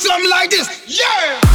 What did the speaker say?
something like this. Yeah!